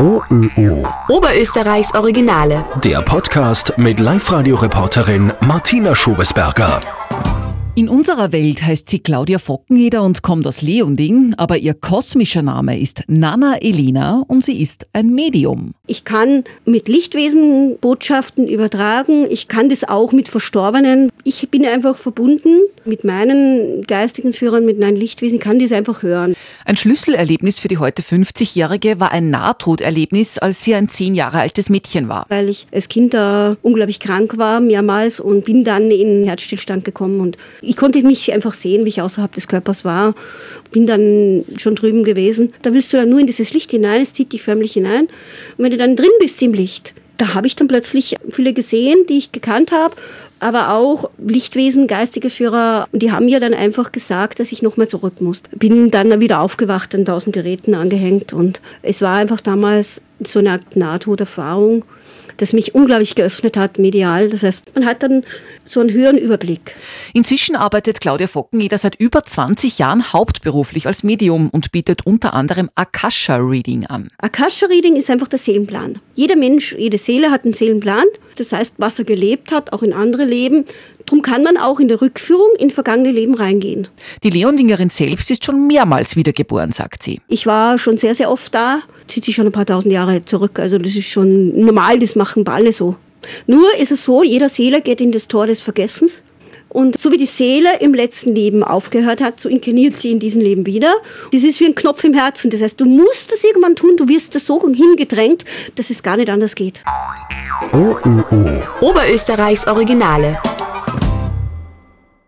OÖO. Oberösterreichs Originale. Der Podcast mit Live-Radio-Reporterin Martina Schobesberger. In unserer Welt heißt sie Claudia Fockeneder und kommt aus Leonding, aber ihr kosmischer Name ist Nana Elina und sie ist ein Medium. Ich kann mit Lichtwesen Botschaften übertragen. Ich kann das auch mit Verstorbenen. Ich bin einfach verbunden mit meinen geistigen Führern, mit meinen Lichtwesen, kann das einfach hören. Ein Schlüsselerlebnis für die heute 50-Jährige war ein Nahtoderlebnis, als sie ein zehn Jahre altes Mädchen war. Weil ich als Kind da unglaublich krank war, mehrmals, und bin dann in Herzstillstand gekommen. Und ich konnte mich einfach sehen, wie ich außerhalb des Körpers war. Bin dann schon drüben gewesen. Da willst du dann nur in dieses Licht hinein, es zieht dich förmlich hinein. Und wenn du dann drin bist im Licht, da habe ich dann plötzlich viele gesehen, die ich gekannt habe, aber auch Lichtwesen, geistige Führer, die haben mir dann einfach gesagt, dass ich nochmal zurück muss. Bin dann wieder aufgewacht, an tausend Geräten angehängt und es war einfach damals so eine Nahtoderfahrung das mich unglaublich geöffnet hat, medial. Das heißt, man hat dann so einen höheren Überblick. Inzwischen arbeitet Claudia Fockeneder seit über 20 Jahren hauptberuflich als Medium und bietet unter anderem Akasha-Reading an. Akasha-Reading ist einfach der Seelenplan. Jeder Mensch, jede Seele hat einen Seelenplan. Das heißt, was er gelebt hat, auch in andere Leben. Darum kann man auch in der Rückführung in vergangene Leben reingehen. Die Leondingerin selbst ist schon mehrmals wiedergeboren, sagt sie. Ich war schon sehr, sehr oft da. Zieht sich schon ein paar tausend Jahre zurück. Also das ist schon normal, das machen wir alle so. Nur ist es so, jeder Seele geht in das Tor des Vergessens. Und so wie die Seele im letzten Leben aufgehört hat, so inkarniert sie in diesem Leben wieder. Das ist wie ein Knopf im Herzen. Das heißt, du musst das irgendwann tun, du wirst das so hingedrängt, dass es gar nicht anders geht. OÖO. Oberösterreichs Originale.